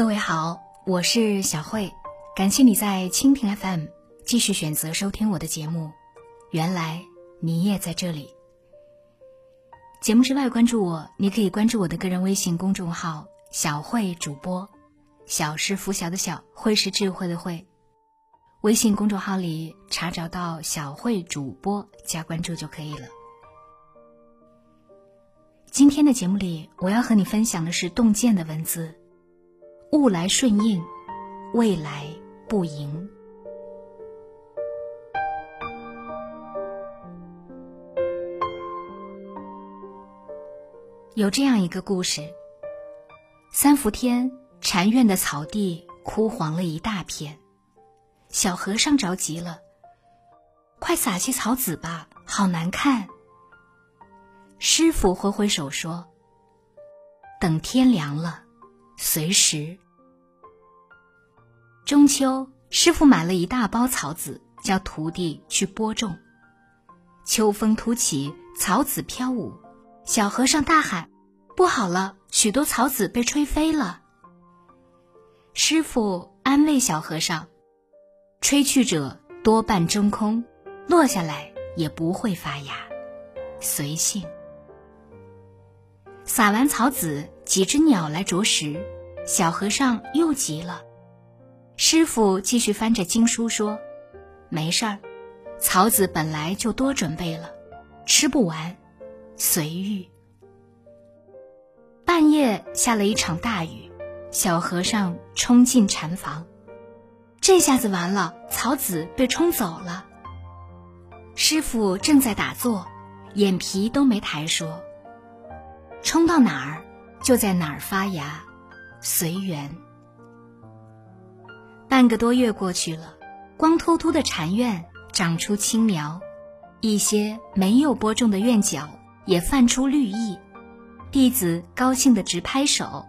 各位好，我是小慧，感谢你在蜻蜓 FM 继续选择收听我的节目。原来你也在这里。节目之外，关注我，你可以关注我的个人微信公众号“小慧主播”，小是拂晓的小，慧是智慧的慧。微信公众号里查找到“小慧主播”，加关注就可以了。今天的节目里，我要和你分享的是洞见的文字：“物来顺应，未来不迎。”有这样一个故事：三伏天，禅院的草地枯黄了一大片，小和尚着急了：“快撒些草籽吧，好难看。”师傅挥挥手说：“等天凉了，随时。”中秋，师傅买了一大包草籽，叫徒弟去播种。秋风突起，草籽飘舞，小和尚大喊：“不好了，许多草籽被吹飞了。”师傅安慰小和尚：“吹去者多半真空，落下来也不会发芽，随性。”撒完草籽，几只鸟来啄食，小和尚又急了。师傅继续翻着经书说：“没事儿，草籽本来就多准备了，吃不完，随遇。”半夜下了一场大雨，小和尚冲进禅房，这下子完了，草籽被冲走了。师傅正在打坐，眼皮都没抬说。冲到哪儿，就在哪儿发芽，随缘。半个多月过去了，光秃秃的禅院长出青苗，一些没有播种的院角也泛出绿意，弟子高兴的直拍手，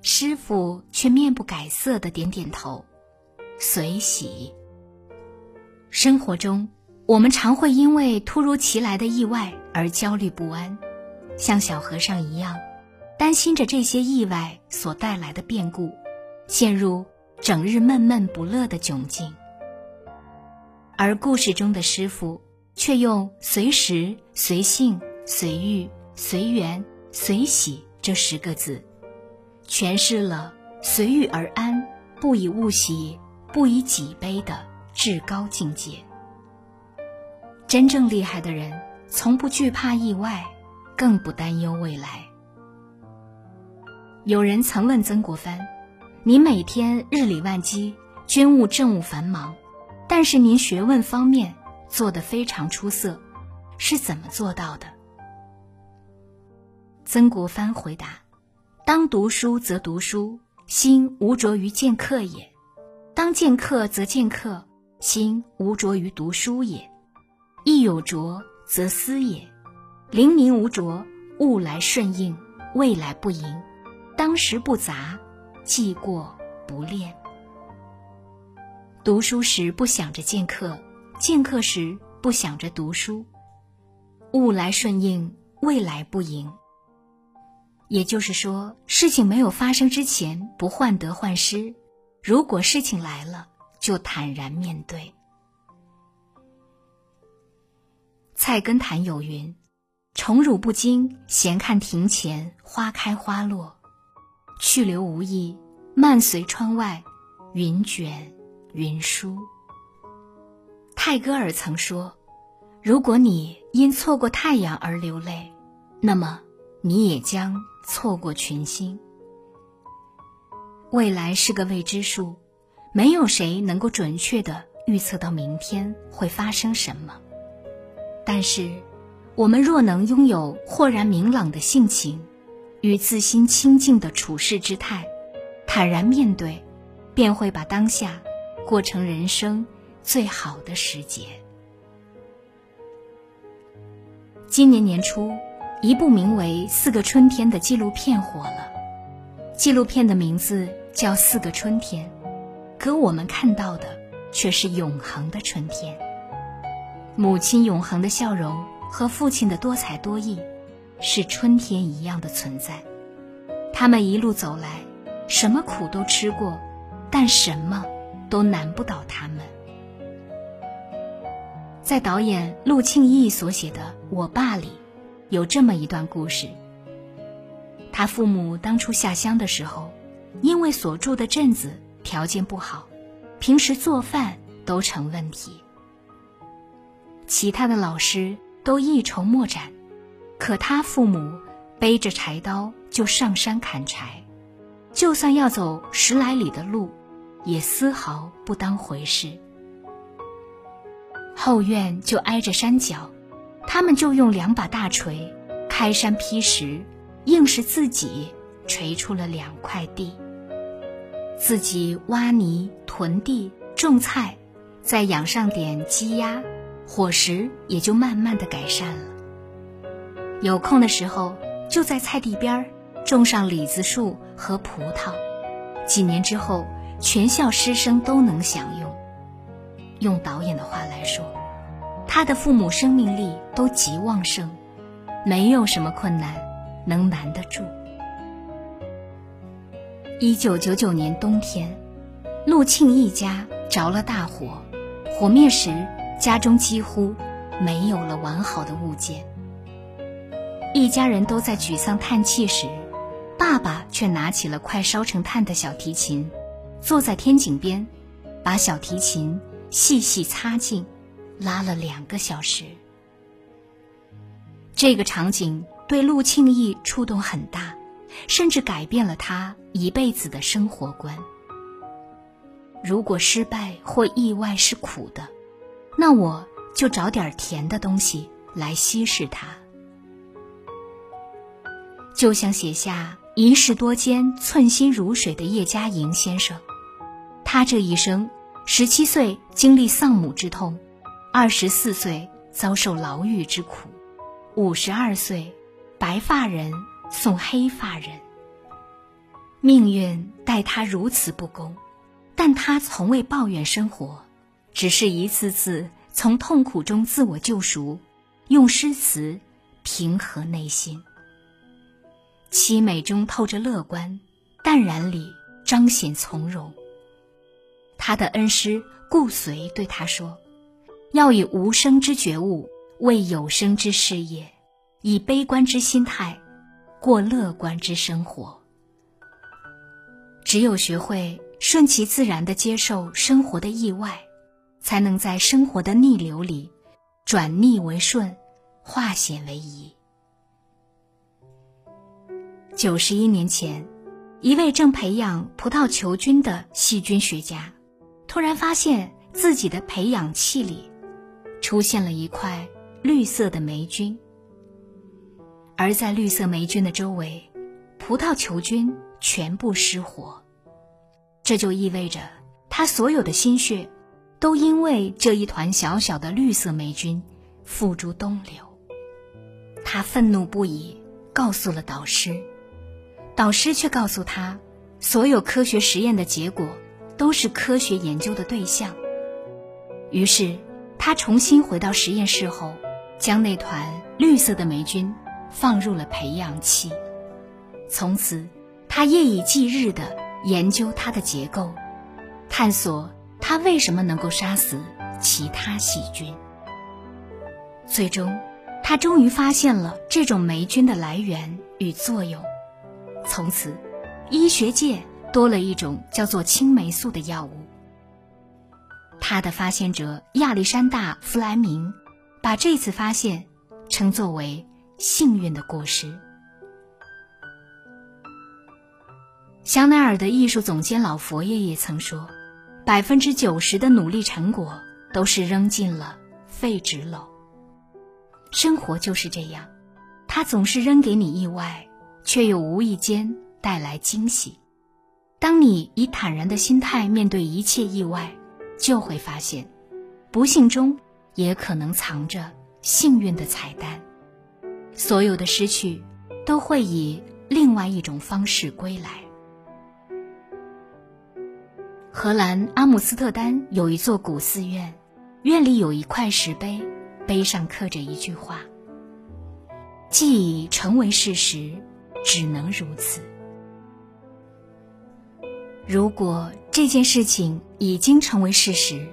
师傅却面不改色的点点头，随喜。生活中，我们常会因为突如其来的意外而焦虑不安。像小和尚一样，担心着这些意外所带来的变故，陷入整日闷闷不乐的窘境。而故事中的师傅却用“随时、随性、随遇、随缘、随喜”这十个字，诠释了随遇而安、不以物喜、不以己悲的至高境界。真正厉害的人，从不惧怕意外。更不担忧未来。有人曾问曾国藩：“您每天日理万机，军务政务繁忙，但是您学问方面做得非常出色，是怎么做到的？”曾国藩回答：“当读书则读书，心无着于见客也；当见客则见客，心无着于读书也。亦有着则思也。”灵明无着，物来顺应，未来不迎，当时不杂，记过不恋。读书时不想着见客，见客时不想着读书，物来顺应，未来不迎。也就是说，事情没有发生之前不患得患失，如果事情来了，就坦然面对。菜根谭有云。宠辱不惊，闲看庭前花开花落；去留无意，漫随窗外云卷云舒。泰戈尔曾说：“如果你因错过太阳而流泪，那么你也将错过群星。”未来是个未知数，没有谁能够准确的预测到明天会发生什么，但是。我们若能拥有豁然明朗的性情，与自心清净的处事之态，坦然面对，便会把当下过成人生最好的时节。今年年初，一部名为《四个春天》的纪录片火了。纪录片的名字叫《四个春天》，可我们看到的却是永恒的春天。母亲永恒的笑容。和父亲的多才多艺，是春天一样的存在。他们一路走来，什么苦都吃过，但什么都难不倒他们。在导演陆庆义所写的《我爸》里，有这么一段故事。他父母当初下乡的时候，因为所住的镇子条件不好，平时做饭都成问题。其他的老师都一筹莫展，可他父母背着柴刀就上山砍柴，就算要走十来里的路，也丝毫不当回事。后院就挨着山脚，他们就用两把大锤开山劈石，硬是自己锤出了两块地。自己挖泥囤地种菜，再养上点鸡鸭，伙食也就慢慢的改善了。有空的时候，就在菜地边种上李子树和葡萄，几年之后，全校师生都能享用。用导演的话来说，他的父母生命力都极旺盛，没有什么困难能难得住。一九九九年冬天，陆庆一家着了大火，火灭时，家中几乎没有了完好的物件。一家人都在沮丧叹气时，爸爸却拿起了快烧成炭的小提琴，坐在天井边，把小提琴。细细擦净，拉了两个小时。这个场景对陆庆义触动很大，甚至改变了他一辈子的生活观。如果失败或意外是苦的，那我就找点甜的东西来稀释它。就像写下“一世多艰，寸心如水”的叶嘉莹先生，他这一生。十七岁经历丧母之痛，二十四岁遭受牢狱之苦，五十二岁，白发人送黑发人。命运待他如此不公，但他从未抱怨生活，只是一次次从痛苦中自我救赎，用诗词平和内心。凄美中透着乐观，淡然里彰显从容。他的恩师顾随对他说：“要以无声之觉悟为有声之事业，以悲观之心态过乐观之生活。只有学会顺其自然的接受生活的意外，才能在生活的逆流里转逆为顺，化险为夷。”九十一年前，一位正培养葡萄球菌的细菌学家。突然发现自己的培养器里出现了一块绿色的霉菌，而在绿色霉菌的周围，葡萄球菌全部失活。这就意味着他所有的心血都因为这一团小小的绿色霉菌付诸东流。他愤怒不已，告诉了导师，导师却告诉他，所有科学实验的结果。都是科学研究的对象。于是，他重新回到实验室后，将那团绿色的霉菌放入了培养器。从此，他夜以继日地研究它的结构，探索它为什么能够杀死其他细菌。最终，他终于发现了这种霉菌的来源与作用。从此，医学界。多了一种叫做青霉素的药物。他的发现者亚历山大·弗莱明把这次发现称作为幸运的果实。香奈儿的艺术总监老佛爷也曾说：“百分之九十的努力成果都是扔进了废纸篓。”生活就是这样，它总是扔给你意外，却又无意间带来惊喜。当你以坦然的心态面对一切意外，就会发现，不幸中也可能藏着幸运的彩蛋。所有的失去，都会以另外一种方式归来。荷兰阿姆斯特丹有一座古寺院，院里有一块石碑，碑上刻着一句话：“既已成为事实，只能如此。”如果这件事情已经成为事实，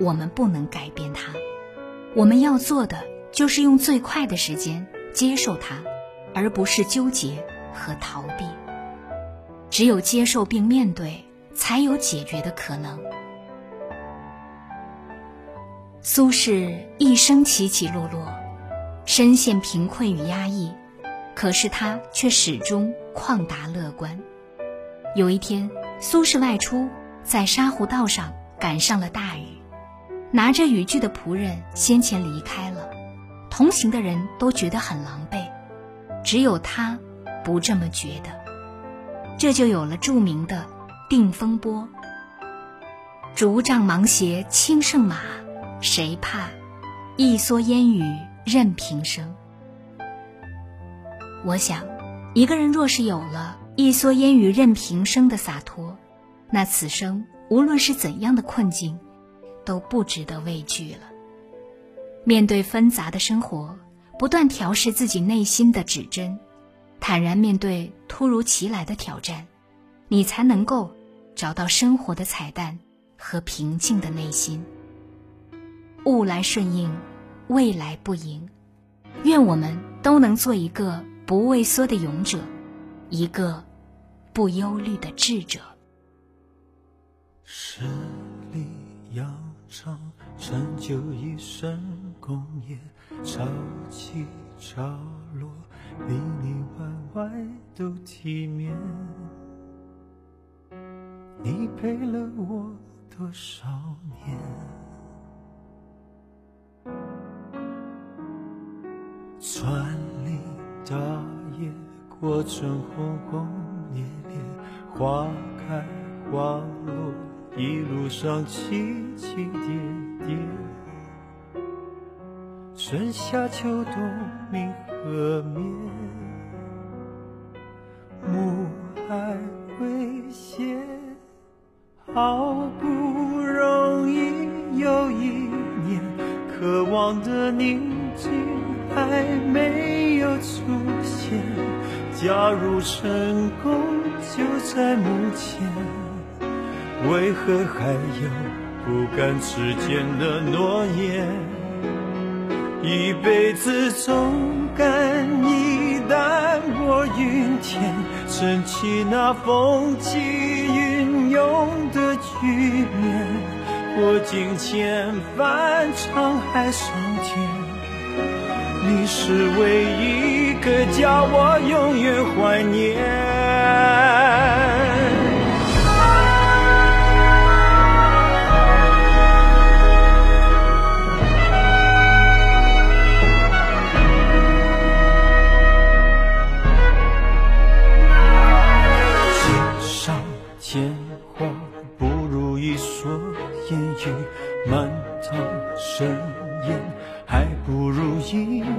我们不能改变它。我们要做的就是用最快的时间接受它，而不是纠结和逃避。只有接受并面对，才有解决的可能。苏轼一生起起落落，深陷贫困与压抑，可是他却始终旷达乐观。有一天，苏轼外出，在沙湖道上赶上了大雨，拿着雨具的仆人先前离开了，同行的人都觉得很狼狈，只有他不这么觉得。这就有了著名的《定风波》：“竹杖芒鞋轻胜马，谁怕？一蓑烟雨任平生。”我想，一个人若是有了一蓑烟雨任平生的洒脱，那此生无论是怎样的困境，都不值得畏惧了。面对纷杂的生活，不断调试自己内心的指针。坦然面对突如其来的挑战，你才能够找到生活的彩蛋和平静的内心。物来顺应，未来不迎。愿我们都能做一个不畏缩的勇者，一个不忧虑的智者。十里洋场，成就一身功业，潮起潮落。里里外外都体面，你陪了我多少年？穿林大叶过程轰轰烈烈，花开花落，一路上起起跌跌，春夏秋冬明。和面，暮霭危险，好不容易又一年，渴望的宁静还没。假如成功就在目前，为何还有不敢实践的诺言？一辈子总感一淡过云天，撑起那风起云涌的局面，过尽千帆沧海桑田。你是唯一一个叫我永远怀念。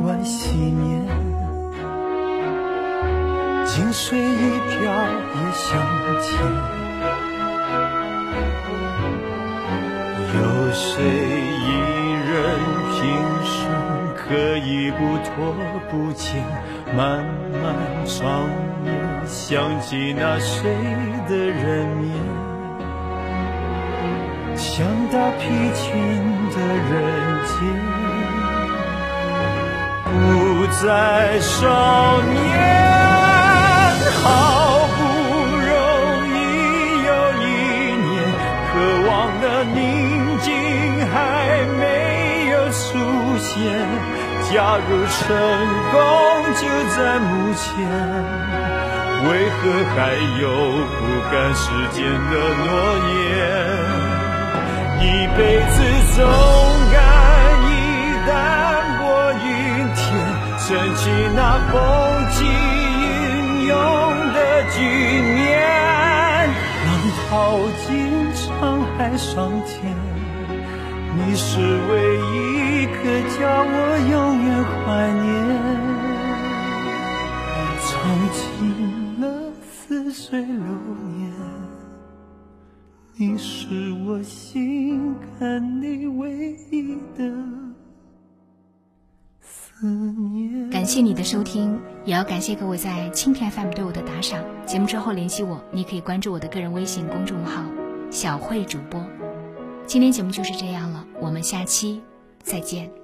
万系年，清水一瓢也相。有谁一人平生可以不拖不欠，漫漫长夜，想起那谁的人面，想到疲倦的人间。在少年。好不容易有一年，渴望的宁静还没有出现。假如成功就在目前，为何还有不甘时间的诺言？一辈子总该起那风起云涌的局面，浪淘尽沧海桑田，你是唯一一个叫我永远。怀念，尝尽了似水流年。你是我心坎里唯一的谢你的收听。也要感谢各位在蜻蜓 FM 对我的打赏。节目之后联系我，你可以关注我的个人微信公众号“小慧主播”。今天节目就是这样了，我们下期再见。